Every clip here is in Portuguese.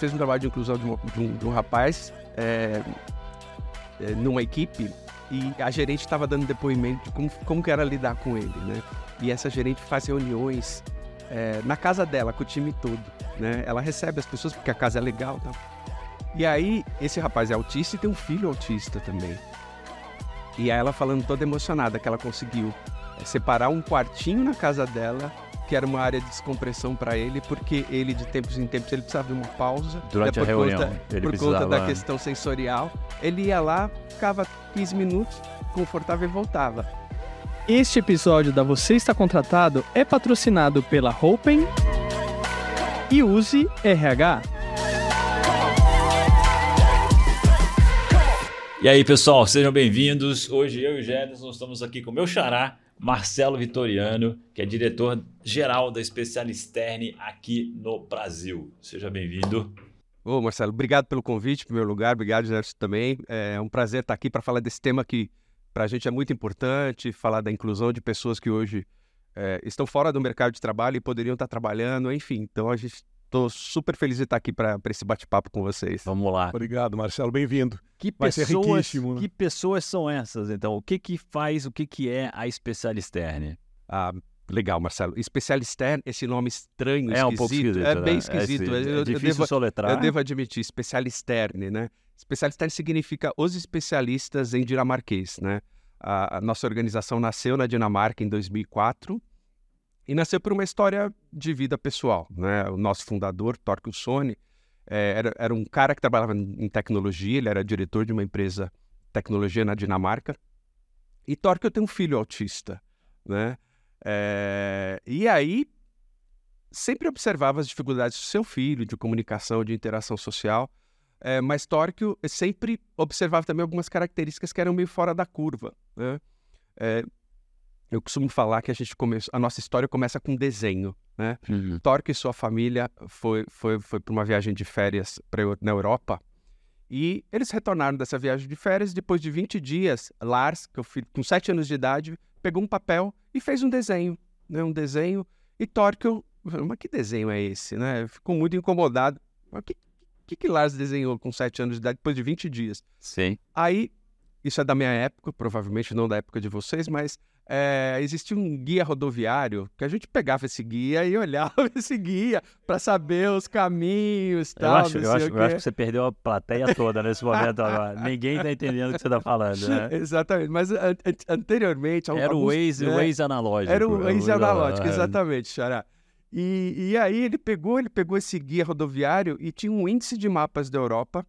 fez um trabalho de inclusão de, uma, de, um, de um, rapaz é, é, numa equipe e a gerente estava dando depoimento de como, como que era lidar com ele, né? E essa gerente faz reuniões é, na casa dela, com o time todo, né? Ela recebe as pessoas porque a casa é legal tá? E aí, esse rapaz é autista e tem um filho autista também. E aí ela falando toda emocionada que ela conseguiu é, separar um quartinho na casa dela que era uma área de descompressão para ele, porque ele, de tempos em tempos, ele precisava de uma pausa. Durante a reunião, conta, ele Por precisava... conta da questão sensorial. Ele ia lá, ficava 15 minutos, confortável e voltava. Este episódio da Você Está Contratado é patrocinado pela Hopen e Use RH. E aí, pessoal, sejam bem-vindos. Hoje eu e o Jefferson estamos aqui com o meu xará, Marcelo Vitoriano, que é diretor-geral da Specialisterne aqui no Brasil. Seja bem-vindo. Ô, Marcelo, obrigado pelo convite, primeiro lugar. Obrigado, Jefferson, também. É um prazer estar aqui para falar desse tema que para a gente é muito importante, falar da inclusão de pessoas que hoje é, estão fora do mercado de trabalho e poderiam estar trabalhando, enfim. Então, a gente Estou super feliz de estar aqui para esse bate-papo com vocês. Vamos lá. Obrigado, Marcelo. Bem-vindo. Que Vai pessoas, né? que pessoas são essas, então? O que que faz, o que que é a Specialisterne? Ah, legal, Marcelo. Specialisterne, esse nome estranho, é um pouco esquisito, é né? bem esquisito. É, eu, é difícil eu devo, soletrar. Eu devo admitir, Specialisterne, né? Specialisterne significa os especialistas em dinamarquês, né? A, a nossa organização nasceu na Dinamarca em 2004 e nasceu por uma história de vida pessoal. Né? O nosso fundador, Torquil Sony, é, era, era, um cara que trabalhava em tecnologia, ele era diretor de uma empresa de tecnologia na Dinamarca. E Torquil tem um filho autista. Né? É, e aí, sempre observava as dificuldades do seu filho, de comunicação, de interação social. É, mas Torquil sempre observava também algumas características que eram meio fora da curva. Né? É, eu costumo falar que a gente começou, a nossa história começa com desenho, né? Uhum. Torque e sua família foi foi foi para uma viagem de férias pra, na Europa e eles retornaram dessa viagem de férias depois de 20 dias. Lars, que o filho, com 7 anos de idade, pegou um papel e fez um desenho, né? Um desenho e Torque, mas que desenho é esse, né? Ficou muito incomodado. Mas que que, que Lars desenhou com 7 anos de idade depois de 20 dias? Sim. Aí isso é da minha época, provavelmente não da época de vocês, mas é, existia um guia rodoviário que a gente pegava esse guia e olhava esse guia para saber os caminhos tal. Eu acho, eu acho, eu acho que você perdeu a plateia toda nesse momento agora. Ninguém está entendendo o que você está falando, né? Exatamente. Mas an anteriormente... Era alguns, o Waze, né? Waze analógico. Era o Waze analógico, exatamente, Xará. E, e aí ele pegou, ele pegou esse guia rodoviário e tinha um índice de mapas da Europa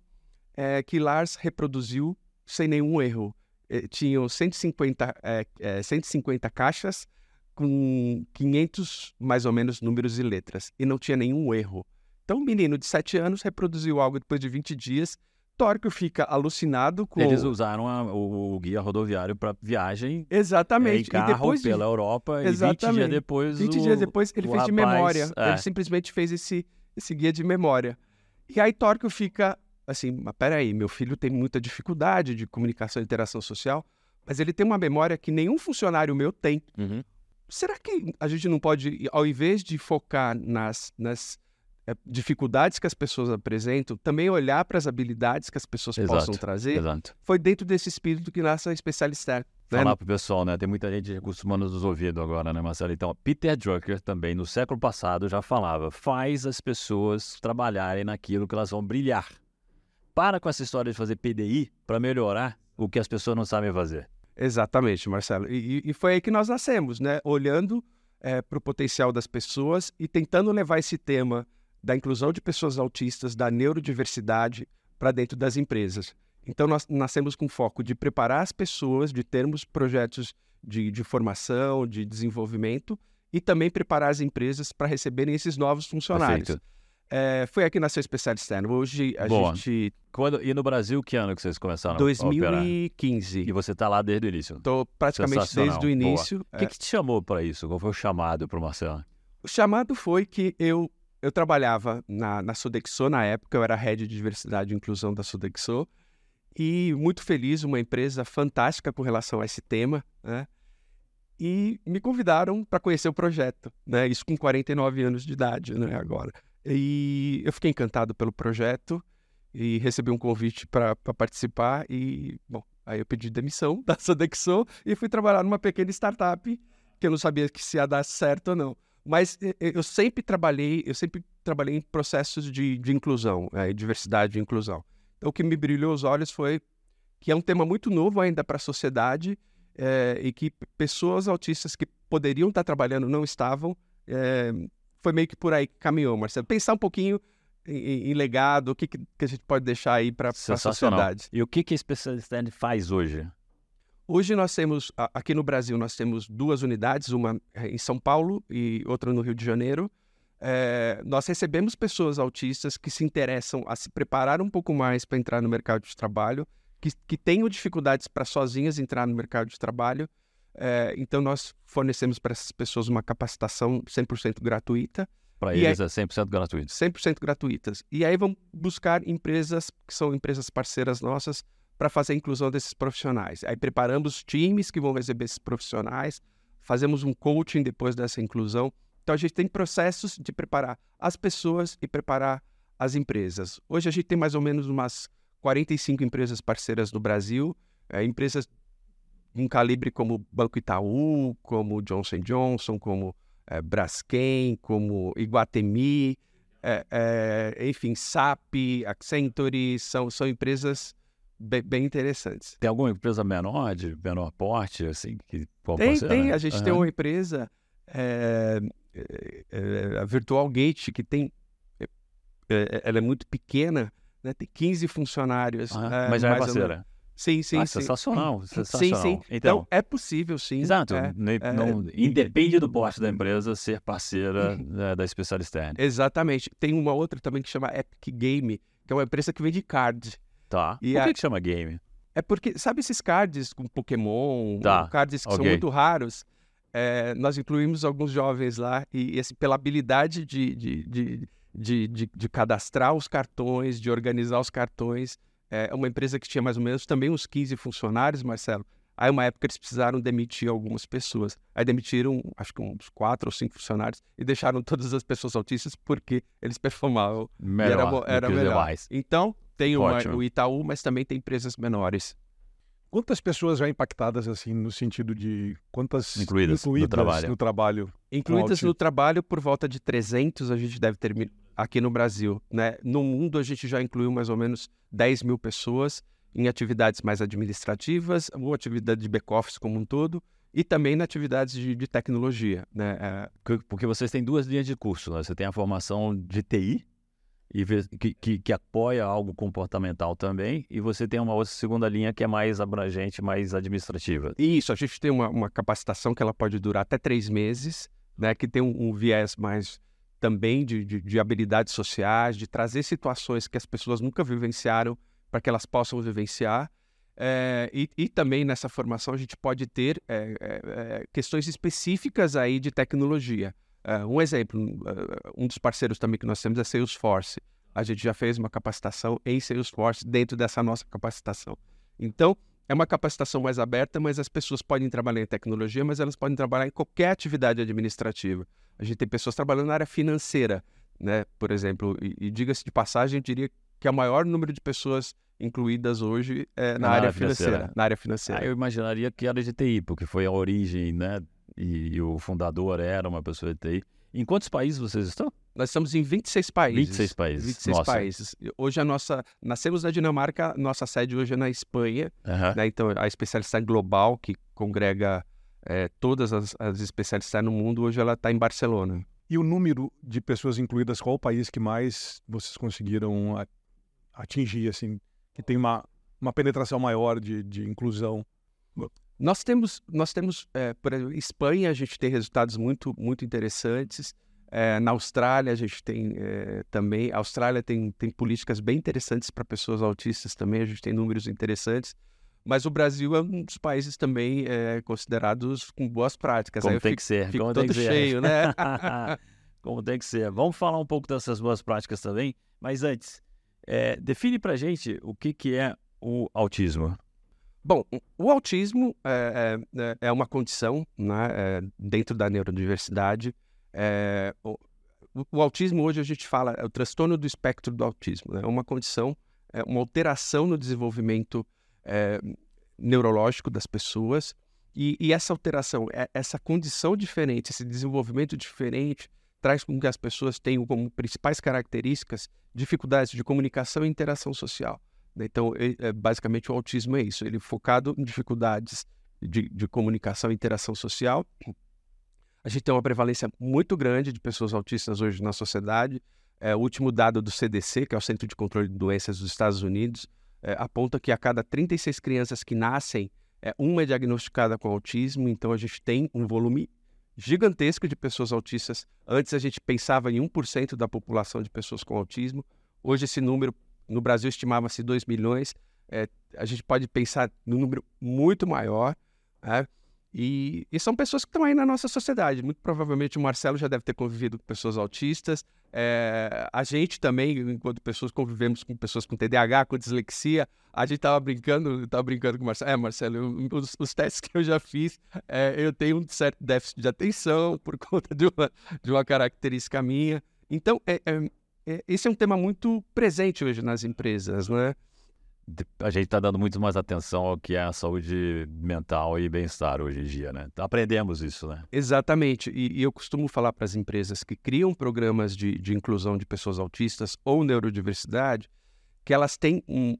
é, que Lars reproduziu sem nenhum erro. Eh, tinham 150, é, é, 150 caixas com 500, mais ou menos, números e letras. E não tinha nenhum erro. Então, um menino de 7 anos reproduziu algo depois de 20 dias. Tórico fica alucinado com. Eles usaram a, o, o, guia rodoviário para viagem. Exatamente. É, carro, e depois pela Europa. Exatamente. E 20 dias depois. 20 o, dias depois ele fez rapaz, de memória. É. Ele simplesmente fez esse, esse guia de memória. E aí Tórico fica assim, mas peraí, meu filho tem muita dificuldade de comunicação e interação social, mas ele tem uma memória que nenhum funcionário meu tem. Uhum. Será que a gente não pode, ao invés de focar nas, nas é, dificuldades que as pessoas apresentam, também olhar para as habilidades que as pessoas exato, possam trazer? Exato. Foi dentro desse espírito que nasce a especialista. Né? Falar pro pessoal, né? Tem muita gente acostumando nos ouvidos agora, né, Marcelo? Então, Peter Drucker também, no século passado, já falava: faz as pessoas trabalharem naquilo que elas vão brilhar para com essa história de fazer PDI para melhorar o que as pessoas não sabem fazer. Exatamente, Marcelo. E, e foi aí que nós nascemos, né? Olhando é, para o potencial das pessoas e tentando levar esse tema da inclusão de pessoas autistas, da neurodiversidade para dentro das empresas. Então, nós nascemos com foco de preparar as pessoas, de termos projetos de, de formação, de desenvolvimento e também preparar as empresas para receberem esses novos funcionários. Perfeito. É, foi aqui que nasceu o Specialist Hoje a Boa. gente. Quando, e no Brasil, que ano que vocês começaram 2015. a operar? E você está lá desde o início? Estou praticamente desde o início. O que, é... que te chamou para isso? Qual foi o chamado para o Marcelo? O chamado foi que eu, eu trabalhava na, na Sodexo na época, eu era head de diversidade e inclusão da Sodexo. E muito feliz, uma empresa fantástica com relação a esse tema, né? E me convidaram para conhecer o projeto, né? Isso com 49 anos de idade, né? Agora. E eu fiquei encantado pelo projeto e recebi um convite para participar e, bom, aí eu pedi demissão da Sodexo e fui trabalhar numa pequena startup que eu não sabia que se ia dar certo ou não. Mas eu sempre trabalhei, eu sempre trabalhei em processos de, de inclusão, é, diversidade e inclusão. Então, o que me brilhou os olhos foi que é um tema muito novo ainda para a sociedade é, e que pessoas autistas que poderiam estar trabalhando não estavam. É, foi meio que por aí que caminhou, Marcelo. Pensar um pouquinho em, em legado, o que, que, a gente pode deixar aí para a sociedade. E o que, que a Specialist faz hoje? Hoje nós temos, aqui no Brasil, nós temos duas unidades, uma em São Paulo e outra no Rio de Janeiro. É, nós recebemos pessoas autistas que se interessam a se preparar um pouco mais para entrar no mercado de trabalho, que, que tenham dificuldades para sozinhas entrar no mercado de trabalho. É, então, nós fornecemos para essas pessoas uma capacitação 100% gratuita. Para eles é 100% gratuito. 100% gratuitas. E aí vão buscar empresas que são empresas parceiras nossas para fazer a inclusão desses profissionais. Aí preparamos times que vão receber esses profissionais, fazemos um coaching depois dessa inclusão. Então a gente tem processos de preparar as pessoas e preparar as empresas. Hoje a gente tem mais ou menos umas 45 empresas parceiras no Brasil, é, empresas um calibre como Banco Itaú, como Johnson Johnson, como é, Braskem, como Iguatemi, é, é, enfim, SAP, Accenture, são, são empresas bem, bem, interessantes. Tem alguma empresa menor, de menor porte, assim, que Tem, tem. A gente uhum. tem uma empresa, a Virtual Gate, que tem... ela é muito pequena, né? tem 15 funcionários. Uhum. mas já é parceira. Sim, sim, ah, sim. Sensacional, sensacional. Sim, sim. Então, então é possível, sim. Exato. É, é, não, independe do porte da empresa ser parceira né, da Specialist Exatamente. Tem uma outra também que chama Epic Game, que é uma empresa que vende card. Tá. E Por que, a... que chama game? É porque, sabe esses cards com Pokémon, tá. cards que okay. são muito raros? É, nós incluímos alguns jovens lá e, assim, pela habilidade de, de, de, de, de, de cadastrar os cartões, de organizar os cartões, é uma empresa que tinha mais ou menos também uns 15 funcionários, Marcelo. Aí, uma época, eles precisaram demitir algumas pessoas. Aí, demitiram, acho que uns quatro ou cinco funcionários e deixaram todas as pessoas autistas porque eles performavam. Melhor era, era melhor. Então, tem uma, o Itaú, mas também tem empresas menores. Quantas pessoas já impactadas, assim, no sentido de quantas incluídas, incluídas no trabalho? No trabalho incluídas no trabalho por volta de 300 a gente deve ter aqui no Brasil. Né? No mundo a gente já incluiu mais ou menos 10 mil pessoas em atividades mais administrativas ou atividade de back-office como um todo e também na atividades de, de tecnologia. Né? É... Porque vocês têm duas linhas de curso. Né? Você tem a formação de TI, e que, que, que, apoia algo comportamental também, e você tem uma outra segunda linha que é mais abrangente, mais administrativa. Isso, a gente tem uma, uma capacitação que ela pode durar até três meses, né, que tem um, um viés mais também de, de, de, habilidades sociais, de trazer situações que as pessoas nunca vivenciaram para que elas possam vivenciar. É, e, e, também nessa formação a gente pode ter é, é, questões específicas aí de tecnologia. Um exemplo, um dos parceiros também que nós temos é Salesforce. A gente já fez uma capacitação em Salesforce dentro dessa nossa capacitação. Então, é uma capacitação mais aberta, mas as pessoas podem trabalhar em tecnologia, mas elas podem trabalhar em qualquer atividade administrativa. A gente tem pessoas trabalhando na área financeira, né? Por exemplo, e, e diga-se de passagem, eu diria que o maior número de pessoas incluídas hoje é na, na área, área financeira, financeira, Na área financeira. Ah, eu imaginaria que era de TI, porque foi a origem, né, e, e, o fundador era uma pessoa de TI. Em quantos países vocês estão? Nós estamos em 26 países. 26 países. 26 nossa. países. Hoje a nossa. Nascemos na Dinamarca, nossa sede hoje é na Espanha. Uhum. Né? Então, a especialista global, que congrega é, todas as, as especialistas no mundo, hoje ela está em Barcelona. E o número de pessoas incluídas, qual o país que mais vocês conseguiram atingir, assim, que tem uma, uma penetração maior de, de inclusão? Nós temos, nós temos é, por exemplo, Espanha, a gente tem resultados muito, muito interessantes. É, na Austrália, a gente tem é, também. A Austrália tem, tem políticas bem interessantes para pessoas autistas também, a gente tem números interessantes. Mas o Brasil é um dos países também é, considerados com boas práticas. Como Aí tem fico, que ser, fico como todo tem que cheio, ser. né? como tem que ser. Vamos falar um pouco dessas boas práticas também, mas antes, define para gente o que, que é o autismo. Bom, o autismo é, é, uma condição né, dentro da neurodiversidade. É, o, o, autismo hoje a gente fala é o transtorno do espectro do autismo, né? é uma condição, é uma alteração no desenvolvimento é, neurológico das pessoas e, e, essa alteração, é, essa condição diferente, esse desenvolvimento diferente traz com que as pessoas tenham como principais características dificuldades de comunicação e interação social. Né? Então, é, basicamente, o autismo é isso, ele é focado em dificuldades de, de comunicação e interação social. A gente tem uma prevalência muito grande de pessoas autistas hoje na sociedade. É, o último dado do CDC, que é o Centro de Controle de Doenças dos Estados Unidos, é, aponta que a cada 36 crianças que nascem, é, uma é diagnosticada com autismo. Então, a gente tem um volume gigantesco de pessoas autistas. Antes, a gente pensava em 1% da população de pessoas com autismo. Hoje, esse número no Brasil estimava-se 2 milhões. É, a gente pode pensar num número muito maior. Né? E, e, são pessoas que estão aí na nossa sociedade. Muito provavelmente o Marcelo já deve ter convivido com pessoas autistas. É, a gente também, enquanto pessoas, convivemos com pessoas com TDAH, com dislexia. A gente estava brincando, estava brincando com o Marcelo. É, Marcelo, eu, os, os, testes que eu já fiz, é, eu tenho um certo déficit de atenção por conta de uma, de uma característica minha. Então, é, é, é esse é um tema muito presente hoje nas empresas, né? A gente está dando muito mais atenção ao que é a saúde mental e bem-estar hoje em dia, né? Aprendemos isso, né? Exatamente. E, e eu costumo falar para as empresas que criam programas de, de inclusão de pessoas autistas ou neurodiversidade que elas têm um,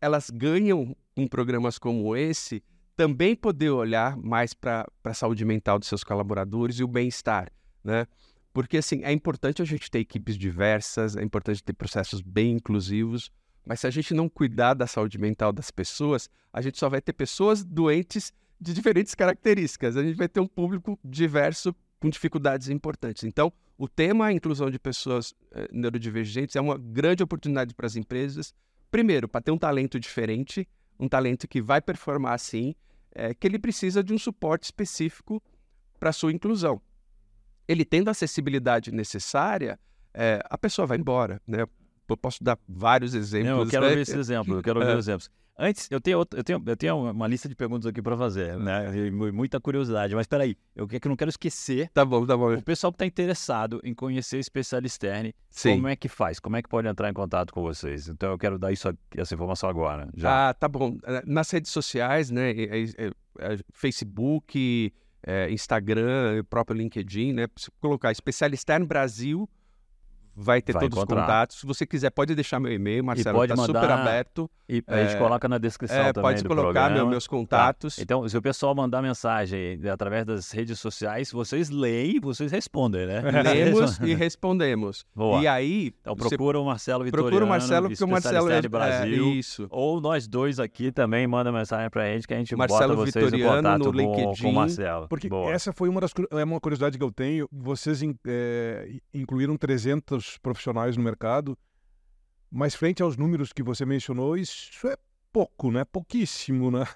elas ganham em programas como esse também poder olhar mais para a saúde mental dos seus colaboradores e o bem-estar, né? Porque assim é importante a gente ter equipes diversas, é importante ter processos bem inclusivos mas se a gente não cuidar da saúde mental das pessoas, a gente só vai ter pessoas doentes de diferentes características. A gente vai ter um público diverso com dificuldades importantes. Então, o tema a inclusão de pessoas eh, neurodivergentes é uma grande oportunidade para as empresas. Primeiro, para ter um talento diferente, um talento que vai performar assim, é, que ele precisa de um suporte específico para sua inclusão. Ele tendo a acessibilidade necessária, é, a pessoa vai embora, né? Eu posso dar vários exemplos. Não, eu quero né? ver esse exemplo, eu quero ver é. exemplos. Antes, eu tenho, outro, eu tenho, eu tenho uma lista de perguntas aqui para fazer, né? muita curiosidade. Mas espera aí, eu que não quero esquecer. Tá bom, tá bom. O pessoal que está interessado em conhecer o especialista Sim. como é que faz? Como é que pode entrar em contato com vocês? Então eu quero dar isso, essa informação agora. Já. Ah, tá bom. É, nas redes sociais, né? É, é, é, Facebook, Instagram, próprio LinkedIn, né? Se colocar especialista Brasil vai ter vai todos encontrar. os contatos. Se você quiser, pode deixar meu e-mail, Marcelo, está super aberto. E a gente é, coloca na descrição é, também Pode colocar meu, meus contatos. Tá. Então, se o pessoal mandar mensagem através das redes sociais, vocês leem e vocês respondem, né? Lemos e respondemos. Boa. E aí... Então, procura o Marcelo Vitoriano, Procura o Marcelo, porque o Marcelo é... Brasil. É, isso. Ou nós dois aqui também manda mensagem pra gente que a gente Marcelo bota vocês Vitoriano em contato no LinkedIn, com, o Marcelo. Porque Boa. essa foi uma das é uma curiosidade que eu tenho. Vocês é, incluíram 300 profissionais no mercado, mas frente aos números que você mencionou, isso é pouco, né? Pouquíssimo, né?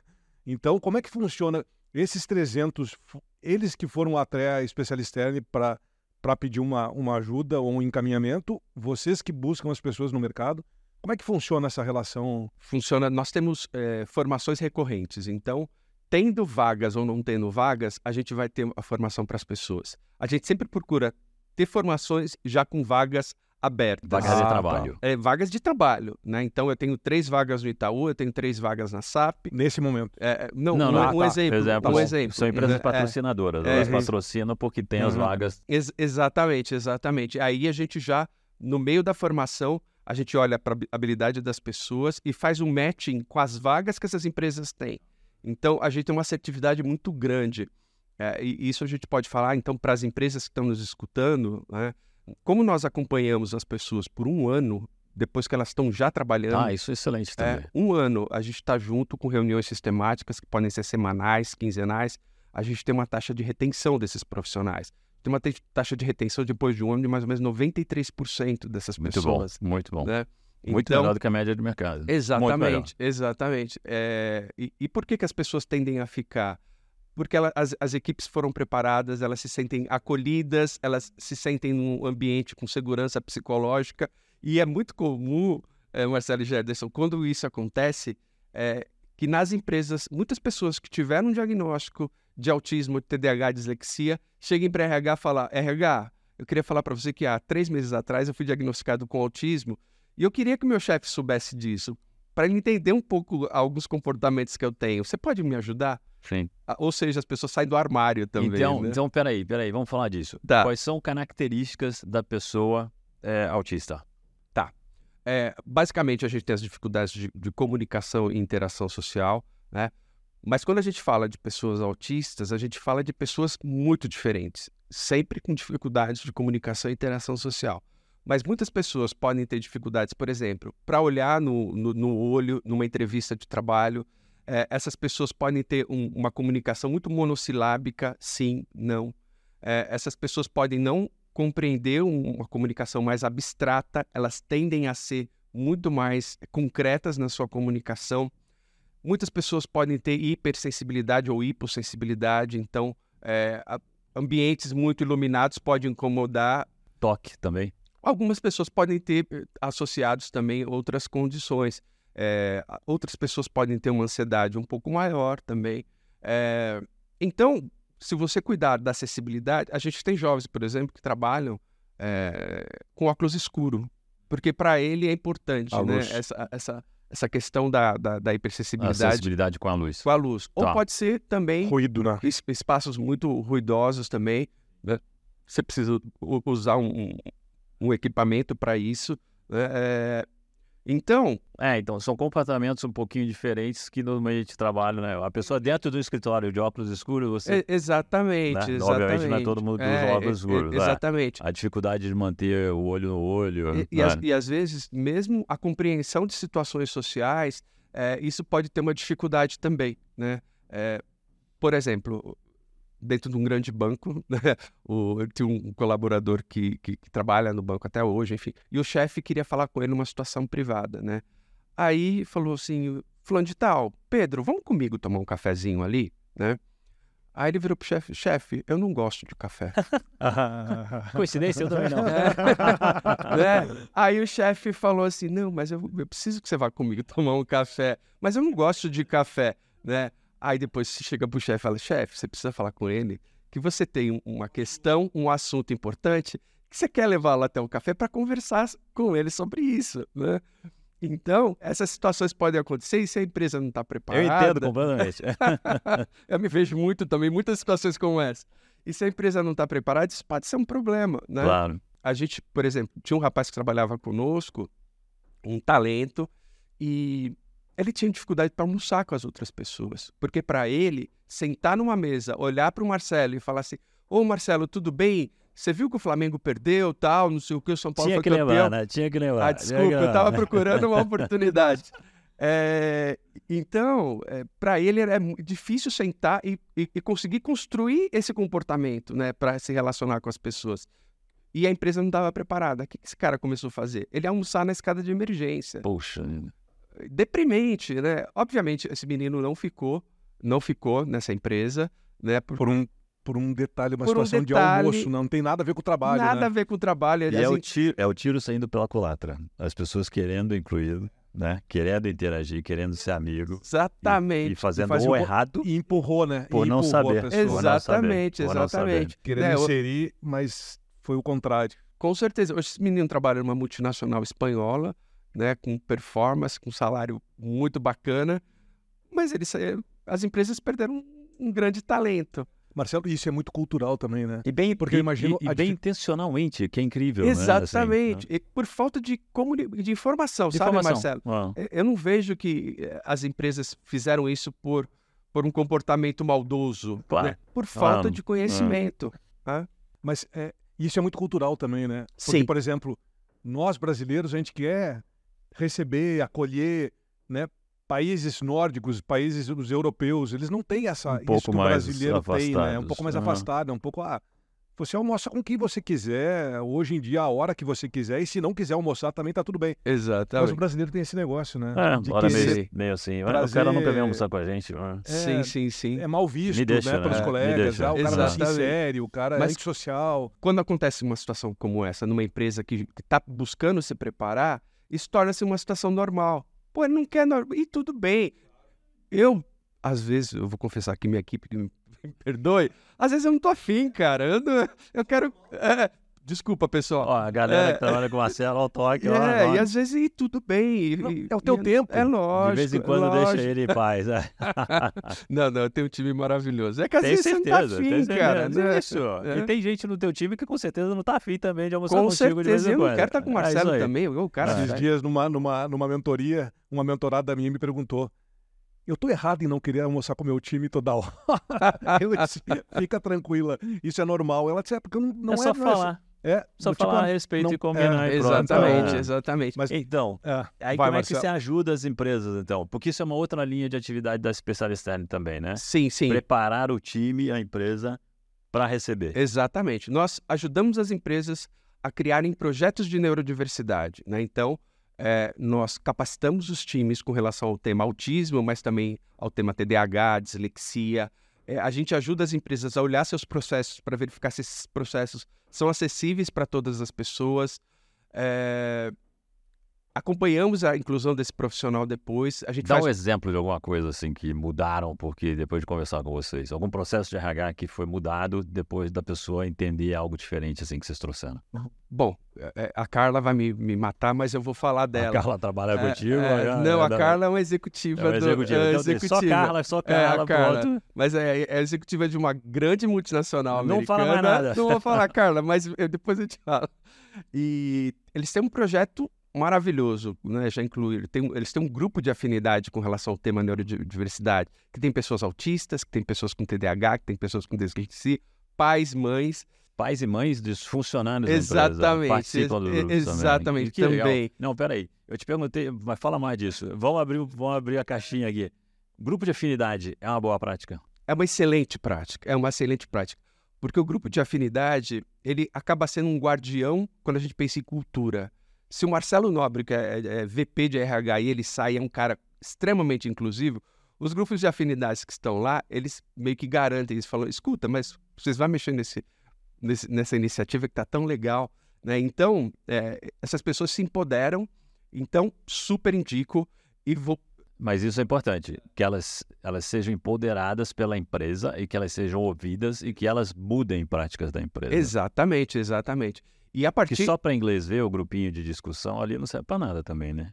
Então, como é que funciona esses 300, eles que foram até a especialista para para pedir uma, uma ajuda ou um encaminhamento, vocês que buscam as pessoas no mercado, como é que funciona essa relação? Funciona, nós temos é, formações recorrentes, então, tendo vagas ou não tendo vagas, a gente vai ter a formação para as pessoas. A gente sempre procura ter formações já com vagas abertas. Vagas ah, de trabalho. É, vagas de trabalho, né? Então eu tenho três vagas no Itaú, eu tenho três vagas na SAP. Nesse momento. É, é não, não, não, um, tá. exemplo, exemplo, um exemplo. São empresas é, patrocinadoras, elas patrocinam porque tem as uhum. vagas. Ex exatamente, exatamente. Aí a gente já, no meio da formação, a gente olha para a habilidade das pessoas e faz um matching com as vagas que essas empresas têm. Então a gente tem uma assertividade muito grande. É, e isso a gente pode falar, então, para as empresas que estão nos escutando, né? Como nós acompanhamos as pessoas por um ano, depois que elas estão já trabalhando. Ah, isso é excelente é, também. É, um ano a gente está junto com reuniões sistemáticas que podem ser semanais, quinzenais. A gente tem uma taxa de retenção desses profissionais. Tem uma taxa de retenção depois de um ano de mais ou menos 93% dessas muito pessoas. Bom, muito bom. Né? Muito então, melhor do que a média do mercado. Exatamente, exatamente. É, e, e por que, que as pessoas tendem a ficar? Porque ela, as, as, equipes foram preparadas, elas se sentem acolhidas, elas se sentem num ambiente com segurança psicológica. E é muito comum, é, Marcelo e Gerderson, quando isso acontece, é, que nas empresas, muitas pessoas que tiveram um diagnóstico de autismo, TDAH, dislexia, cheguem para RH falar: RH, eu queria falar para você que há três meses atrás eu fui diagnosticado com autismo e eu queria que meu chefe soubesse disso, para ele entender um pouco alguns comportamentos que eu tenho. Você pode me ajudar? Sim. Ah, Ou seja, as pessoas saem do armário também. Então, né? então, peraí, peraí, vamos falar disso. Tá. Quais são características da pessoa é, autista? É, basicamente, a gente tem as dificuldades de, de comunicação e interação social, né? Mas quando a gente fala de pessoas autistas, a gente fala de pessoas muito diferentes, sempre com dificuldades de comunicação e interação social. Mas muitas pessoas podem ter dificuldades, por exemplo, para olhar no, no, no olho numa entrevista de trabalho. É, essas pessoas podem ter um- uma comunicação muito monossilábica, sim, não. É, essas pessoas podem não compreender um- uma comunicação mais abstrata, elas tendem a ser muito mais concretas na sua comunicação. Muitas pessoas podem ter hipersensibilidade ou hipossensibilidade, então é, ambientes muito iluminados podem incomodar. Toque também. Algumas pessoas podem ter eh, associados também outras condições. É, outras pessoas podem ter uma ansiedade um pouco maior também. É, então, se você cuidar da acessibilidade, a gente tem jovens, por exemplo, que trabalham é, com óculos escuro, porque para ele é importante né, essa, essa, essa questão da, da, da A hipersensibilidade sensibilidade com a luz. com a luz. Ou Tá. pode ser também Ruído, né? es- espaços muito ruidosos também. né? Você precisa usar um, um- equipamento para isso. né? É, Então, É, então são comportamentos um pouquinho diferentes que no meio de trabalho, né? A pessoa dentro do escritório de óculos escuros, você. e- exatamente, Né? exatamente. Obviamente não é todo mundo que usa É, óculos e- escuros, e- né? Exatamente. A dificuldade de manter o olho no olho. E, e, né? às, e às vezes, mesmo a compreensão de situações sociais, é, isso pode ter uma dificuldade também, né? É, por exemplo, dentro de um grande banco, né, o, eu tinha um colaborador que, que, que trabalha no banco até hoje, enfim, e o chefe queria falar com ele numa situação privada, né? Aí falou assim, fulano de tal, Pedro, vamos comigo tomar um cafezinho ali, né? Aí ele virou pro chefe, chefe, eu não gosto de café. Coincidência, eu também não. né? Aí o chefe falou assim: Não, mas eu, eu preciso que você vá comigo tomar um café, mas eu não gosto de café, né? Aí depois você chega pro chefe e fala: Chefe, você precisa falar com ele que você tem um- uma questão, um assunto importante, que você quer levá-lo até o café para conversar com ele sobre isso, né? Então, essas situações podem acontecer e se a empresa não está Eu preparada. entendo completamente. eu me vejo muito também, muitas situações como essa. E se a empresa não está preparada, isso pode ser um problema, né? Claro. a gente, por exemplo, tinha um rapaz que trabalhava conosco, um talento, e ele tinha dificuldade para almoçar com as outras pessoas. Porque para ele, sentar numa mesa, olhar para o Marcelo e falar assim: Ô Marcelo, tudo bem? Você viu que o Flamengo perdeu, tal, não sei o que, o São Paulo Tinha foi que campeão. lembrar, né? Tinha que lembrar. Ah, desculpa, que eu estava procurando uma oportunidade. É, então, para ele era difícil sentar e, e- e conseguir construir esse comportamento, né, para se relacionar com as pessoas. E a empresa não estava preparada. O que que esse cara começou a fazer? Ele ia almoçar na escada de emergência. Poxa, Deprimente, né? Obviamente, esse menino não ficou, não ficou nessa empresa, né? Por, Por um, por um detalhe, uma Por um situação de detalhe- almoço, não, não tem nada a ver com o trabalho, nada né? a ver com o trabalho. E é o, em- tiro, é o tiro saindo pela culatra. As pessoas querendo incluir, né? Querendo interagir, querendo ser amigo. Exatamente. E, e fazendo faz o um- errado E empurrou, né? por E não saber. pessoa. Por não saber, Exatamente, por não saber. exatamente. Querendo Né, inserir, mas foi o contrário. Com certeza. Hoje esse menino trabalha numa multinacional espanhola, né, com performance, com salário muito bacana, mas ele, sa- as empresas perderam um, grande talento. Marcelo, isso é muito cultural também, né? E bem, Porque eu e- imagino e, e bem difi- intencionalmente, que é incrível, né? Assim, Exatamente. né? E por falta de, comuni- de informação, De sabe, informação. Marcelo? Ah. Eh, Eu não vejo que eh, as empresas fizeram isso por, por um comportamento maldoso, Claro. né? por falta Ah, de conhecimento. Mas é, isso é muito cultural também, né? Porque, Sim. por exemplo, nós brasileiros, a gente quer receber, acolher, né? Países nórdicos, países os europeus, eles não têm essa Um isso pouco que o mais brasileiro tem, né? Um afastados. pouco mais Ah. afastado, é um pouco ah, você almoça com quem você quiser, hoje em dia a hora que você quiser, e se não quiser almoçar também tá tudo bem. Mas o brasileiro tem esse negócio, né? É, de hora querer- meio, meio assim. "Ah, O cara nunca vem almoçar com a gente. ah." É, Sim, sim, sim. é mal visto, Me deixa, né, pelos né? Me colegas. deixa. Ah, o cara não Exatamente. insere, o cara Mas- é antissocial. quando acontece uma situação como essa numa empresa que está buscando se preparar, isso torna-se uma situação normal. Pô, ele não quer normal. E tudo bem. Eu, às vezes, eu vou confessar que minha equipe me perdoe, às vezes eu não tô afim, cara. Eu, não- eu quero. é, Desculpa, pessoal. Ó, a galera É. que trabalha com o Marcelo, ó, o toque, ó, É, ó. e às vezes e tudo bem. e- Não, é o teu e- tempo. É lógico. De vez em quando lógico. deixa ele em paz. é. Não, não, eu tenho um time maravilhoso. É que às Tenho vezes certeza, você não tá afim, certeza. cara. né? Isso. É. E tem gente no teu time que com certeza não tá afim também de almoçar Com contigo de vez certeza, em eu quando. não quero estar com o É Marcelo também. O cara, É. Esses dias, numa, numa, numa mentoria, uma mentorada minha me perguntou: Eu tô errado em não querer almoçar com o meu time toda hora. eu disse, fica tranquila, isso é normal. Ela disse, é porque não, não é é. só não é falar. É, Só do tipo, falar a respeito não- e combinar é, e. Exatamente, É. exatamente. Mas- Então, é. aí Vai, como é que Marcelo. você ajuda as empresas, então? Porque isso é uma outra linha de atividade da Specialisterne também, né? Sim, sim. Preparar o time, a empresa, para receber. Exatamente. Nós ajudamos as empresas a criarem projetos de neurodiversidade. Né? Então, é, nós capacitamos os times com relação ao tema autismo, mas também ao tema TDAH, dislexia. É, a gente ajuda as empresas a olhar seus processos para verificar se esses processos são acessíveis para todas as pessoas. É, acompanhamos a inclusão desse profissional depois. A gente Dá faz um exemplo de alguma coisa assim que mudaram porque depois de conversar com vocês. Algum processo de RH que foi mudado depois da pessoa entender algo diferente assim que vocês trouxeram. Bom, é, a Carla vai me, me matar, mas eu vou falar dela. A Carla trabalha É, contigo? é, é, não, é a da- Carla é uma executiva é uma do. executiva. é Então, executiva. Só Carla, só Carla, Carla. pronto. Mas é, é executiva de uma grande multinacional Não americana. fala mais nada. Não vou falar, Carla, mas eu- depois eu te falo. E eles têm um projeto maravilhoso, né? Já incluíram. Tem, eles têm um grupo de afinidade com relação ao tema neurodiversidade, que tem pessoas autistas, que tem pessoas com TDAH, que tem pessoas com dislexia, pais, mães. Pais e mães desfuncionários da Exatamente, empresa participam do grupo também. exatamente, legal. também. Não, peraí. Eu te perguntei, mas fala mais disso. Vamos abrir, vamos abrir a caixinha aqui. Grupo de afinidade é uma boa prática? É uma excelente prática, é uma excelente prática. Porque o grupo de afinidade, ele acaba sendo um guardião quando a gente pensa em cultura. Se o Marcelo Nobre, que é, é VP de RH, e ele sai, é um cara extremamente inclusivo, os grupos de afinidades que estão lá, eles meio que garantem, eles falam, escuta, mas vocês vão mexer nesse, nesse- nessa iniciativa que está tão legal. Né? Então, é, essas pessoas se empoderam, então super indico e vou Mas isso é importante, que elas, elas sejam empoderadas pela empresa e que elas sejam ouvidas e que elas mudem práticas da empresa. Exatamente, exatamente. E a partir só para inglês ver o grupinho de discussão ali não serve para nada também, né?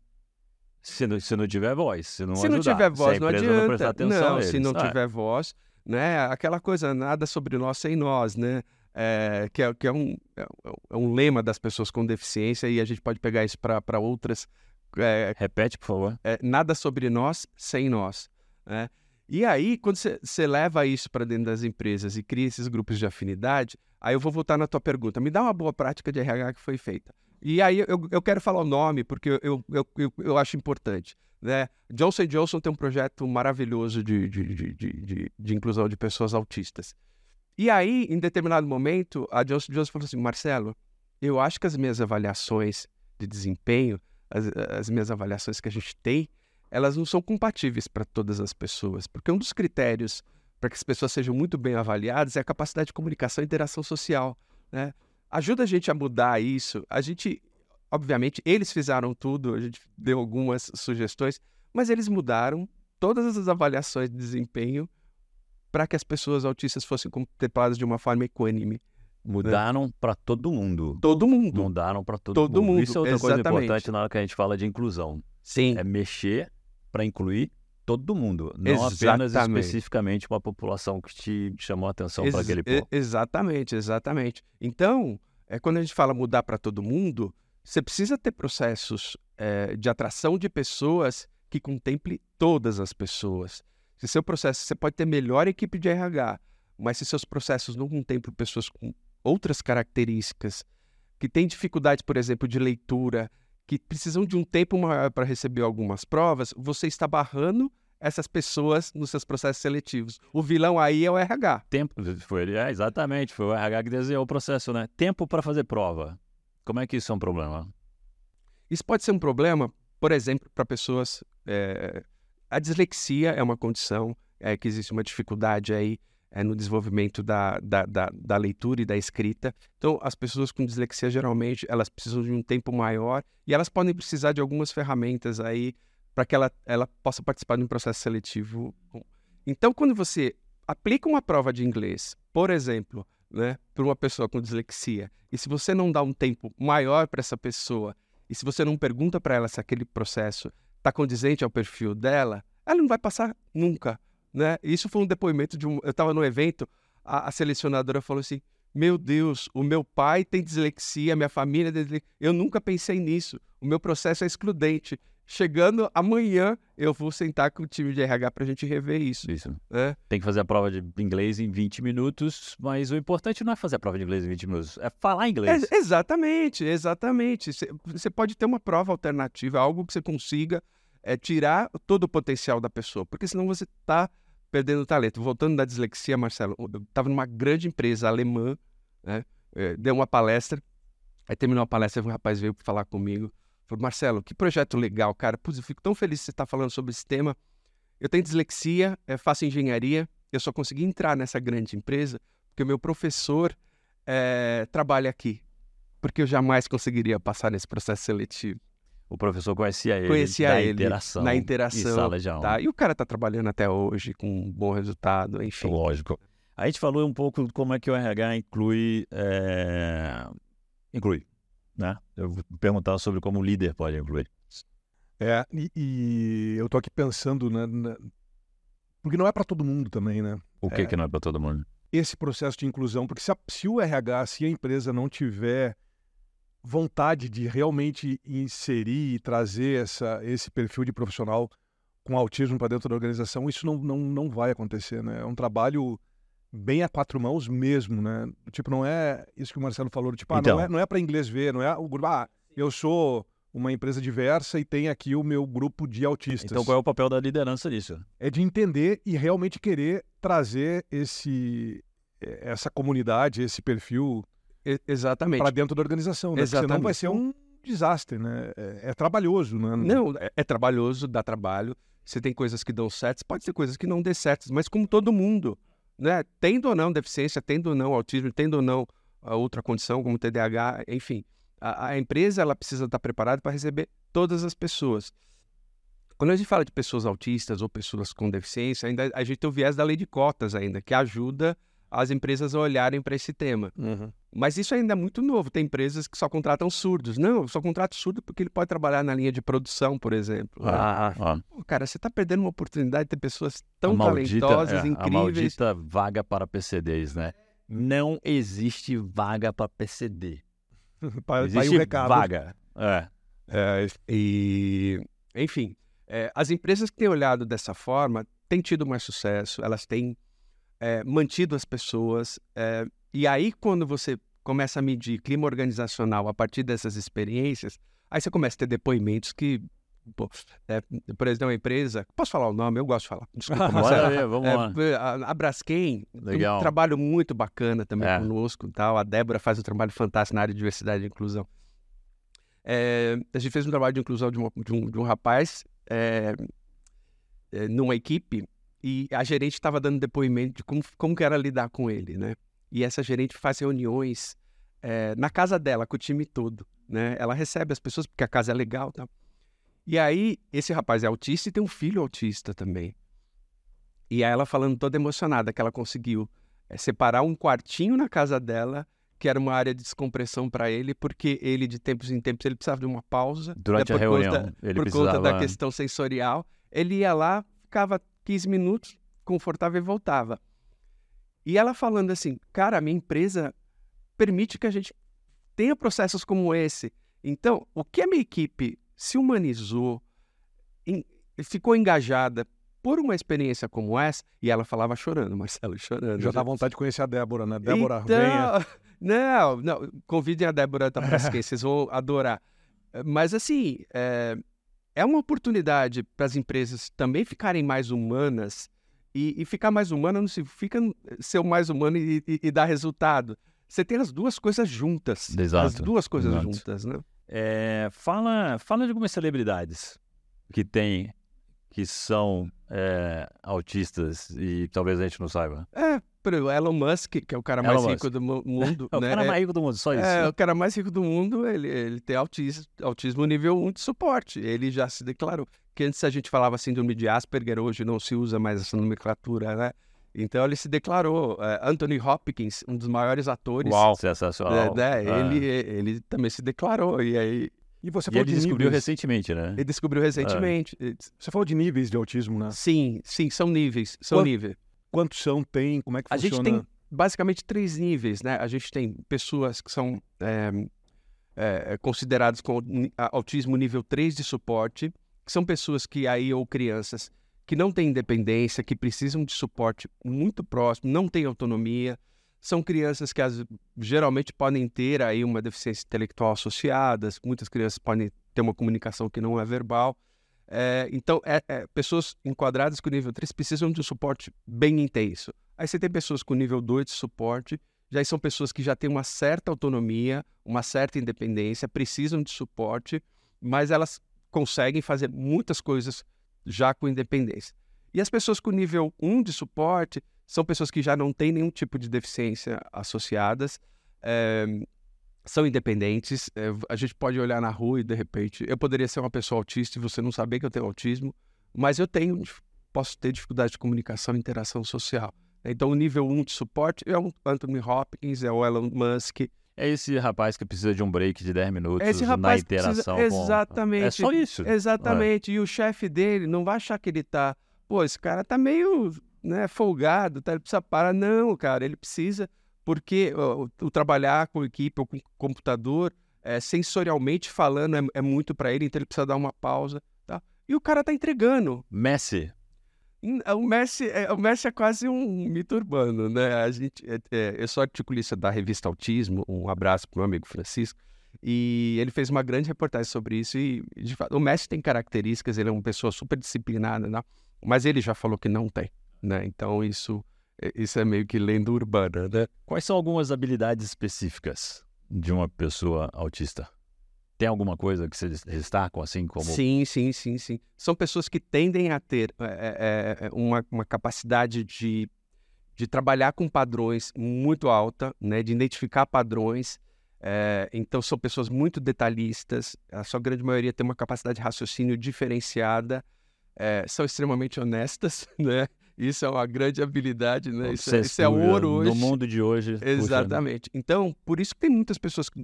Se não, se não tiver voz, se não se não ajudar, tiver voz, não adianta. não a se não Ah, tiver voz, né? Aquela coisa, nada sobre nós sem nós, né? É, que é, que é, um, é, é um lema das pessoas com deficiência e a gente pode pegar isso para outras. é, Repete, por favor. é, nada sobre nós sem nós. Né? E aí, quando você leva isso para dentro das empresas e cria esses grupos de afinidade, aí eu vou voltar na tua pergunta. Me dá uma boa prática de RH que foi feita. E aí eu, eu quero falar o nome, porque eu, eu, eu, eu, acho importante. Né? Johnson Johnson tem um projeto maravilhoso de, de, de, de, de, de inclusão de pessoas autistas. E aí, em determinado momento, a Johnson Johnson falou assim, Marcelo, eu acho que as minhas avaliações de desempenho, as, as minhas avaliações que a gente tem, elas não são compatíveis para todas as pessoas, porque um dos critérios para que as pessoas sejam muito bem avaliadas é a capacidade de comunicação e interação social, né? Ajuda a gente a mudar isso. A gente, obviamente, eles fizeram tudo, a gente deu algumas sugestões, mas eles mudaram todas as avaliações de desempenho para que as pessoas autistas fossem contempladas de uma forma equânime. Mudaram para todo mundo. Todo mundo. Mudaram para todo, Todo mundo, Isso é outra coisa exatamente. importante na hora que a gente fala de inclusão. Sim. É mexer para incluir todo mundo, não apenas Exatamente. especificamente uma população que te chamou a atenção para Ex- aquele e- ponto. Exatamente, exatamente. Então, é, quando a gente fala mudar para todo mundo, você precisa ter processos é, de atração de pessoas que contemple todas as pessoas. Se seu processo, você pode ter melhor equipe de RH, mas se seus processos não contemplam pessoas com outras características, que têm dificuldade, por exemplo, de leitura, que precisam de um tempo maior para receber algumas provas, você está barrando essas pessoas nos seus processos seletivos. O vilão aí é o RH. Tempo, foi, é, exatamente, foi o RH que desenhou o processo, né? Tempo para fazer prova. Como é que isso é um problema? Isso pode ser um problema, por exemplo, para pessoas. é, a dislexia é uma condição é, que existe uma dificuldade aí é, no desenvolvimento da, da, da, da leitura e da escrita. Então, as pessoas com dislexia geralmente elas precisam de um tempo maior e elas podem precisar de algumas ferramentas aí para que ela, ela possa participar de um processo seletivo. Então, quando você aplica uma prova de inglês, por exemplo, né, para uma pessoa com dislexia. E se você não dá um tempo maior para essa pessoa, e se você não pergunta para ela se aquele processo está condizente ao perfil dela, ela não vai passar nunca, né? Isso foi um depoimento de um, eu estava no evento, a, a selecionadora falou assim: "Meu Deus, o meu pai tem dislexia, minha família tem dislexia. Eu nunca pensei nisso. O meu processo é excludente. Chegando amanhã, eu vou sentar com o time de RH para a gente rever isso. Isso. Né? Tem que fazer a prova de inglês em 20 minutos, mas o importante não é fazer a prova de inglês em 20 minutos, é falar inglês. É, exatamente, exatamente. Você pode ter uma prova alternativa, algo que você consiga é, tirar todo o potencial da pessoa, porque senão você está perdendo o talento. Voltando da dislexia, Marcelo, eu estava numa grande empresa alemã, né? É, deu uma palestra, aí terminou a palestra, um rapaz veio falar comigo, falou, Marcelo, que projeto legal, cara, Putz, eu fico tão feliz que você está falando sobre esse tema. Eu tenho dislexia, é, faço engenharia, eu só consegui entrar nessa grande empresa porque o meu professor é, trabalha aqui, porque eu jamais conseguiria passar nesse processo seletivo. O professor conhecia ele conhecia da ele interação na em interação. sala de aula. Tá? E o cara tá trabalhando até hoje com um bom resultado, enfim. Lógico. A gente falou um pouco de como é que o RH inclui. é, Inclui. Né? Eu vou perguntar sobre como o líder pode incluir. É, e, e eu tô aqui pensando, né, na- porque não é para todo mundo também, né? O que, É. que não é para todo mundo? Esse processo de inclusão, porque se, a- se o RH, se a empresa não tiver vontade de realmente inserir e trazer essa, esse perfil de profissional com autismo para dentro da organização, isso não, não, não vai acontecer, né? É um trabalho bem a quatro mãos mesmo, né? Tipo, não é isso que o Marcelo falou, tipo, ah, Então. não é, não é para inglês ver, não é o grupo, ah, eu sou uma empresa diversa e tem aqui o meu grupo de autistas. Então, qual é o papel da liderança disso? é de entender e realmente querer trazer esse eh, essa comunidade, esse perfil exatamente. para dentro da organização, né? Porque Senão vai Exatamente. ser um desastre, né? É, é trabalhoso, né? Não, é, é trabalhoso, dá trabalho. Você tem coisas que dão certo, pode ter coisas que não dê certo, mas como todo mundo, né? Tendo ou não deficiência, tendo ou não autismo, tendo ou não a outra condição, como TDAH, enfim. A, a empresa ela precisa estar preparada para receber todas as pessoas. Quando a gente fala de pessoas autistas ou pessoas com deficiência, ainda a gente tem o viés da lei de cotas ainda, que ajuda as empresas a olharem para esse tema. Uhum. Mas isso ainda é muito novo. Tem empresas que só contratam surdos. Não, eu só contrato surdo porque ele pode trabalhar na linha de produção, por exemplo. Ah, ó, Pô, cara, você está perdendo uma oportunidade de ter pessoas tão a maldita, talentosas, é, A incríveis. maldita vaga para PCDs, né? Não existe vaga para PCD. O Existe recado. vaga. É. É, e, enfim, é, as empresas que têm olhado dessa forma têm tido mais sucesso, elas têm é, mantido as pessoas. E aí, quando você começa a medir clima organizacional a partir dessas experiências, aí você começa a ter depoimentos que. Pô, é, por exemplo, uma empresa. Posso falar o nome? Eu gosto de falar. Desculpa, Bora vamos É, lá. a, a Braskem Legal. um trabalho muito bacana também É. conosco e tal. A Débora faz um trabalho fantástico na área de diversidade e inclusão. É, a gente fez um trabalho de inclusão de, uma- de um, de um rapaz é, é, numa equipe e a gerente estava dando depoimento de como, como que era lidar com ele, né? E essa gerente faz reuniões é, na casa dela, com o time todo, né? Ela recebe as pessoas porque a casa é legal e tal. E aí, esse rapaz é autista e tem um filho autista também. E aí ela falando toda emocionada que ela conseguiu é, separar um quartinho na casa dela, que era uma área de descompressão para ele, porque ele, de tempos em tempos, ele precisava de uma pausa. Durante né, a reunião, conta- ele por precisava... conta da questão sensorial. Ele ia lá, ficava 15 minutos, confortável e voltava. E ela falando assim, cara, a minha empresa permite que a gente tenha processos como esse. Então, o que a minha equipe se humanizou, em- ficou engajada por uma experiência como essa, e ela falava chorando, Marcelo, chorando. Já dá vontade de conhecer a Débora, né? Débora, então, venha. Não, não, convidem a Débora da Braskem, vocês vão adorar. Mas assim, é, é uma oportunidade para as empresas também ficarem mais humanas e, e ficar mais humana não significa ser mais humano e, e- e dar resultado. Você tem as duas coisas juntas. As Exato, duas coisas exato. juntas, né? É, fala, fala de algumas celebridades que tem, que são é, autistas e talvez a gente não saiba. É, exemplo, Elon Musk, que é o cara Elon mais Musk. rico do mu- mundo. É o né? cara É- mais rico do mundo, só isso. É, o cara mais rico do mundo, ele, ele tem autismo, autismo nível 1 de suporte. Ele já se declarou. Que antes a gente falava síndrome de Asperger, hoje não se usa mais essa nomenclatura, né? Então ele se declarou. é, Anthony Hopkins, um dos maiores atores. Uau, sensacional. né, né, Ah. ele, ele também se declarou. E aí E você E falou ele de descobriu níveis, recentemente, né? ele descobriu recentemente. Você falou de níveis de autismo, né? Sim, sim, são níveis. São níveis. Quantos são, tem, como é que A gente funciona? tem basicamente três níveis, né? A gente tem pessoas que são é, é, consideradas com a- autismo nível 3 de suporte, que são pessoas que aí, ou crianças, que não têm independência, que precisam de suporte muito próximo, não têm autonomia. São crianças que as- geralmente podem ter aí uma deficiência intelectual associada, muitas crianças podem ter uma comunicação que não é verbal. É, então, é- é, pessoas enquadradas com nível 3 precisam de um suporte bem intenso. Aí você tem pessoas com nível 2 de suporte, já são pessoas que já têm uma certa autonomia, uma certa independência, precisam de suporte, mas elas conseguem fazer muitas coisas já com independência. E as pessoas com nível 1 de suporte são pessoas que já não têm nenhum tipo de deficiência associadas, é, são independentes. é, a gente pode olhar na rua e, de repente, eu poderia ser uma pessoa autista e você não saber que eu tenho autismo, mas eu tenho, posso ter dificuldade de comunicação e interação social. Então, o nível 1 de suporte é o Anthony Hopkins, é o Elon Musk. É esse rapaz que precisa de um break de 10 minutos Esse na rapaz precisa- interação com... Exatamente. É só isso. Exatamente. E o chefe dele não vai achar que ele tá. Pô, esse cara tá meio né, folgado, tá? ele precisa parar. Não, cara, ele precisa, porque o, o trabalhar com equipe ou com computador, é, sensorialmente falando, é, é muito para ele, então ele precisa dar uma pausa. Tá? E o cara tá entregando. Messi. Hum, O Messi, é, o Messi é quase um mito urbano, né? A gente, é, é, eu sou articulista da revista Autismo, um abraço para o meu amigo Francisco, e ele fez uma grande reportagem sobre isso. E, de fato, o Messi tem características, ele é uma pessoa super disciplinada, né? mas ele já falou que não tem, né? Então isso, é- isso é meio que lenda urbana, né? Quais são algumas habilidades específicas de uma pessoa autista? Tem alguma coisa que vocês destacam assim como... Sim, sim, sim, sim. São pessoas que tendem a ter é, é, é, uma, uma capacidade de, de trabalhar com padrões muito alta, né? De identificar padrões. É, então, são pessoas muito detalhistas. A sua grande maioria tem uma capacidade de raciocínio diferenciada. é, são extremamente honestas, né? Isso é uma grande habilidade, né? Isso, é- isso é ouro hoje. No mundo de hoje. puxa, né? Exatamente. Então, por isso que tem muitas pessoas que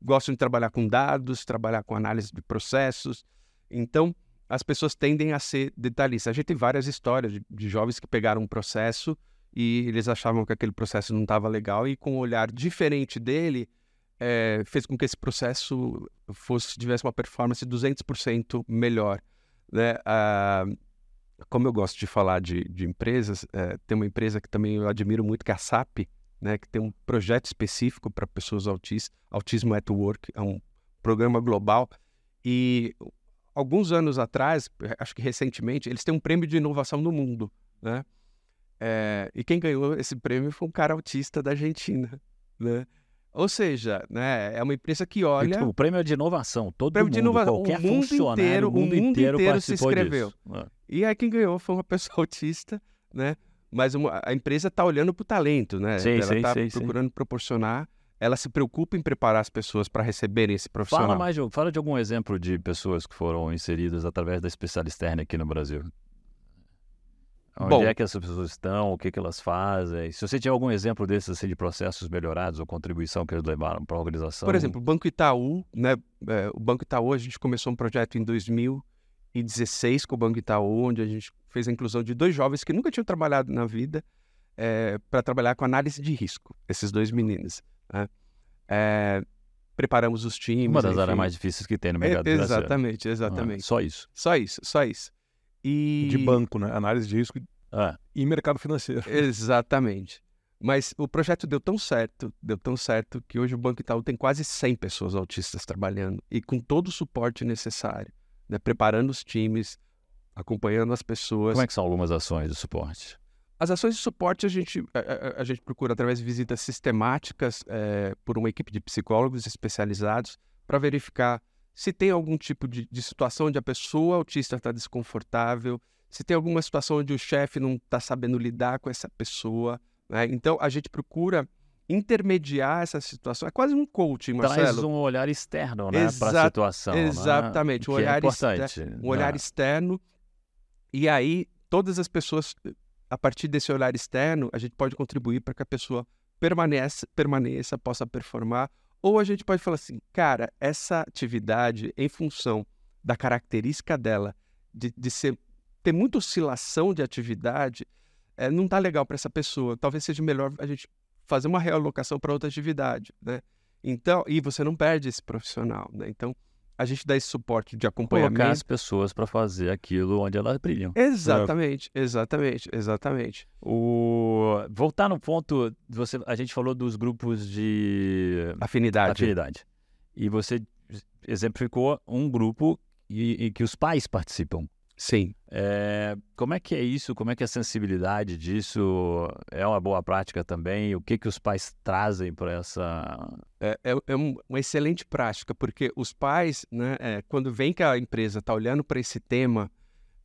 gostam de trabalhar com dados, trabalhar com análise de processos. Então, as pessoas tendem a ser detalhistas. A gente tem várias histórias de, de jovens que pegaram um processo e eles achavam que aquele processo não estava legal e com um olhar diferente dele eh, fez com que esse processo fosse tivesse uma performance 200% melhor. Né? Ah, como eu gosto de falar de, de empresas, eh, tem uma empresa que também eu admiro muito, que é a SAP, né, que tem um projeto específico para pessoas autistas, Autismo at Work, é um programa global. E alguns anos atrás, acho que recentemente, eles têm um prêmio de inovação no mundo, né? É, e quem ganhou esse prêmio foi um cara autista da Argentina, né? Ou seja, né, é uma empresa que olha... O prêmio é de inovação. Todo Prêmio mundo, de inovação. O qualquer mundo funcionário, inteiro- o mundo, o mundo inteiro, inteiro se inscreveu. disso. E aí quem ganhou foi uma pessoa autista, né? Mas uma- a empresa está olhando para o talento, né? Sim, Ela está sim, sim. procurando proporcionar. Ela se preocupa em preparar as pessoas para receberem esse profissional. Fala mais de, fala de algum exemplo de pessoas que foram inseridas através da especialista aqui no Brasil. Onde Bom. é que essas pessoas estão, o que, que elas fazem? Se você tiver algum exemplo desses assim, de processos melhorados ou contribuição que eles levaram para a organização. Por exemplo, o Banco Itaú, né? é, o Banco Itaú, a gente começou um projeto em 2016 com o Banco Itaú, onde a gente fez a inclusão de dois jovens que nunca tinham trabalhado na vida para trabalhar com análise de risco, esses dois meninos. né? É, preparamos os times. uma das enfim. áreas mais difíceis que tem no É, mercado financeiro. exatamente, Ah, exatamente. só isso. Só isso, só isso. E... De banco, né? Análise de risco Ah, e mercado financeiro. Exatamente. Mas o projeto deu tão certo, deu tão certo, que hoje o Banco Itaú tem quase 100 pessoas autistas trabalhando e com todo o suporte necessário, né? preparando os times, acompanhando as pessoas. como é que são algumas ações de suporte? As ações de suporte a gente, a, a- a gente procura através de visitas sistemáticas eh, por uma equipe de psicólogos especializados para verificar se tem algum tipo de, de situação onde a pessoa autista está desconfortável, se tem alguma situação onde o chefe não está sabendo lidar com essa pessoa. né? Então a gente procura intermediar essa situação. É quase um coaching, Traz Marcelo. um olhar externo né, para a situação. né? exatamente, um Que é olhar importante. Um olhar né? externo. E aí todas as pessoas a partir desse olhar externo, a gente pode contribuir para que a pessoa permaneça, permaneça, possa performar. Ou a gente pode falar assim, cara, essa atividade, em função da característica dela, de, de ser, ter muita oscilação de atividade, é, não está legal para essa pessoa. Talvez seja melhor a gente fazer uma realocação para outra atividade, né? Então, e você não perde esse profissional, né? Então, a gente dá esse suporte de acompanhamento. Colocar as pessoas para fazer aquilo onde elas brilham. Exatamente, exatamente, exatamente. O... Voltar no ponto, você, a gente falou dos grupos de afinidade. afinidade. E você exemplificou um grupo e, e que os pais participam. Sim. É, como é que é isso? Como é que é a sensibilidade disso é uma boa prática também? O que que os pais trazem para essa? É, é, é, uma excelente prática, porque os pais, né, é, quando vem que a empresa está olhando para esse tema,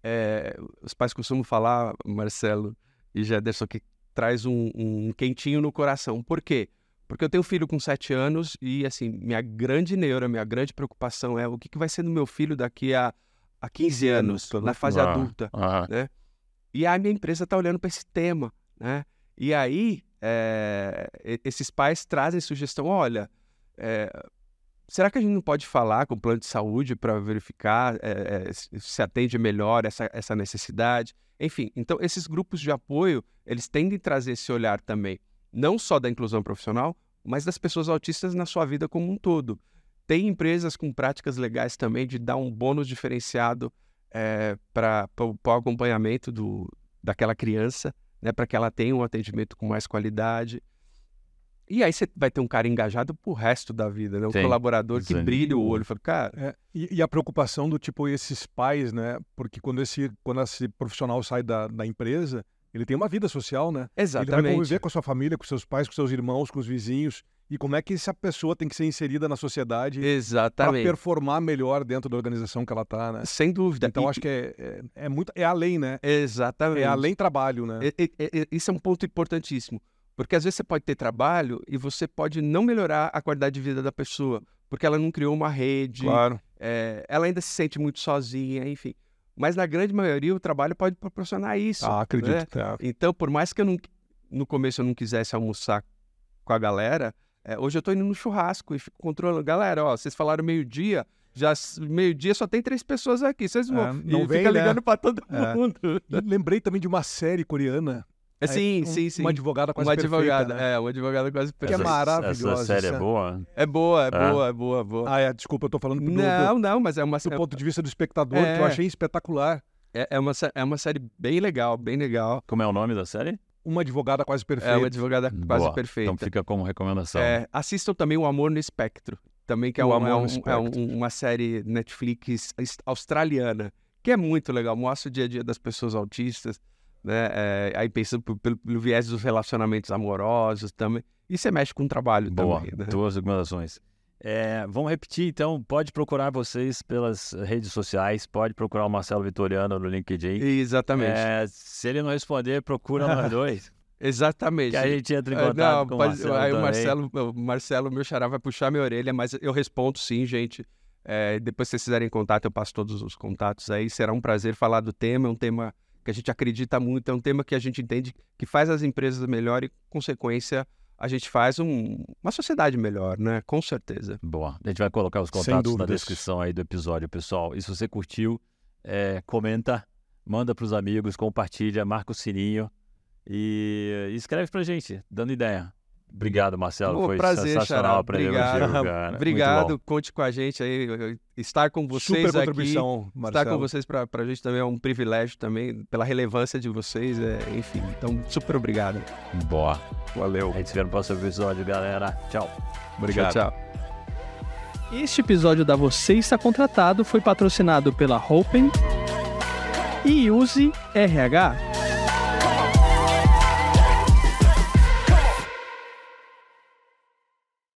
é, os pais costumam falar, Marcelo e Jederson, que traz um, um quentinho no coração. Por quê? Porque eu tenho um filho com sete anos e, assim, minha grande neura, minha grande preocupação é o que, que vai ser do meu filho daqui a há 15 anos, na fase ah, adulta, ah. né? E a minha empresa está olhando para esse tema, né? E aí, é, esses pais trazem sugestão, olha, é, será que a gente não pode falar com o plano de saúde para verificar é, se atende melhor essa, essa necessidade? Enfim, então esses grupos de apoio, eles tendem a trazer esse olhar também, não só da inclusão profissional, mas das pessoas autistas na sua vida como um todo. Tem empresas com práticas legais também de dar um bônus diferenciado é, para o acompanhamento do, daquela criança, né, para que ela tenha um atendimento com mais qualidade. E aí você vai ter um cara engajado pro resto da vida, né? Um Sim, colaborador que brilha o olho. Fala, cara... É, e, e, a preocupação do tipo, esses pais, né? Porque quando esse, quando esse profissional sai da, da empresa, ele tem uma vida social, né? Exatamente. Ele vai conviver com a sua família, com seus pais, com seus irmãos, com os vizinhos e como é que essa pessoa tem que ser inserida na sociedade para performar melhor dentro da organização que ela está, né? Sem dúvida. Então e... acho que é, é, é, muito é além, né? Exatamente. É além trabalho, né? É, é, isso é um ponto importantíssimo, porque às vezes você pode ter trabalho e você pode não melhorar a qualidade de vida da pessoa, porque ela não criou uma rede, claro. É, ela ainda se sente muito sozinha, enfim. Mas na grande maioria o trabalho pode proporcionar isso. Ah, acredito. Né? É. Então, por mais que eu não, no começo eu não quisesse almoçar com a galera, é, hoje eu tô indo no churrasco e fico controlando. Galera, ó, vocês falaram meio-dia, já meio-dia só tem três pessoas aqui. Vocês vão. É, não e vem, fica né? ligando pra todo é. mundo. lembrei também de uma série coreana. É, sim, um, sim, sim. Uma advogada quase uma perfeita. Advogada, né? É, uma advogada quase perfeita. Que é maravilhosa. Essa série é boa? É boa, é, é boa, é boa, boa. Ah, é, desculpa, eu tô falando do, Não, do, não, mas é uma Do ponto de vista do espectador, que eu achei espetacular. É, é, uma, é uma série bem legal, bem legal. Como é o nome da série? Uma advogada quase perfeita. É, uma advogada quase Boa. perfeita. Então fica como recomendação. É, assistam também O Amor no Espectro, também que é, um, é, um, é um, uma série Netflix australiana, que é muito legal, mostra o dia a dia das pessoas autistas, né? É, aí pensando pelo, pelo, viés dos relacionamentos amorosos também. E você mexe com o trabalho Boa. também. Né? Duas recomendações. É, vamos repetir então, pode procurar vocês pelas redes sociais, pode procurar o Marcelo Vitoriano no LinkedIn. Exatamente. É, se ele não responder, procura nós dois. Exatamente. Que a gente entra em é, contato não, com pode, o Marcelo. Aí o Marcelo, o Marcelo, meu xará, vai puxar minha orelha, mas eu respondo sim, gente. É, depois que vocês fizerem contato, eu passo todos os contatos aí. Será um prazer falar do tema, é um tema que a gente acredita muito, é um tema que a gente entende que faz as empresas melhor e, consequência, a gente faz um, uma sociedade melhor, né? Com certeza. Boa. A gente vai colocar os contatos na descrição aí do episódio, pessoal. E se você curtiu, é, comenta, manda para os amigos, compartilha, marca o sininho e, e escreve para gente, dando ideia. Obrigado, Marcelo. Pô, Foi prazer, sensacional aprender Obrigado. contigo, Obrigado. Conte com a gente aí. Estar com vocês Super aqui. Estar com vocês para a gente também é um privilégio também, pela relevância de vocês. É, enfim, então, super obrigado. Boa. Valeu. A gente se vê no próximo episódio, galera. Tchau. Obrigado. Tchau, tchau. Este episódio da Você Está Contratado foi patrocinado pela Open e Use RH.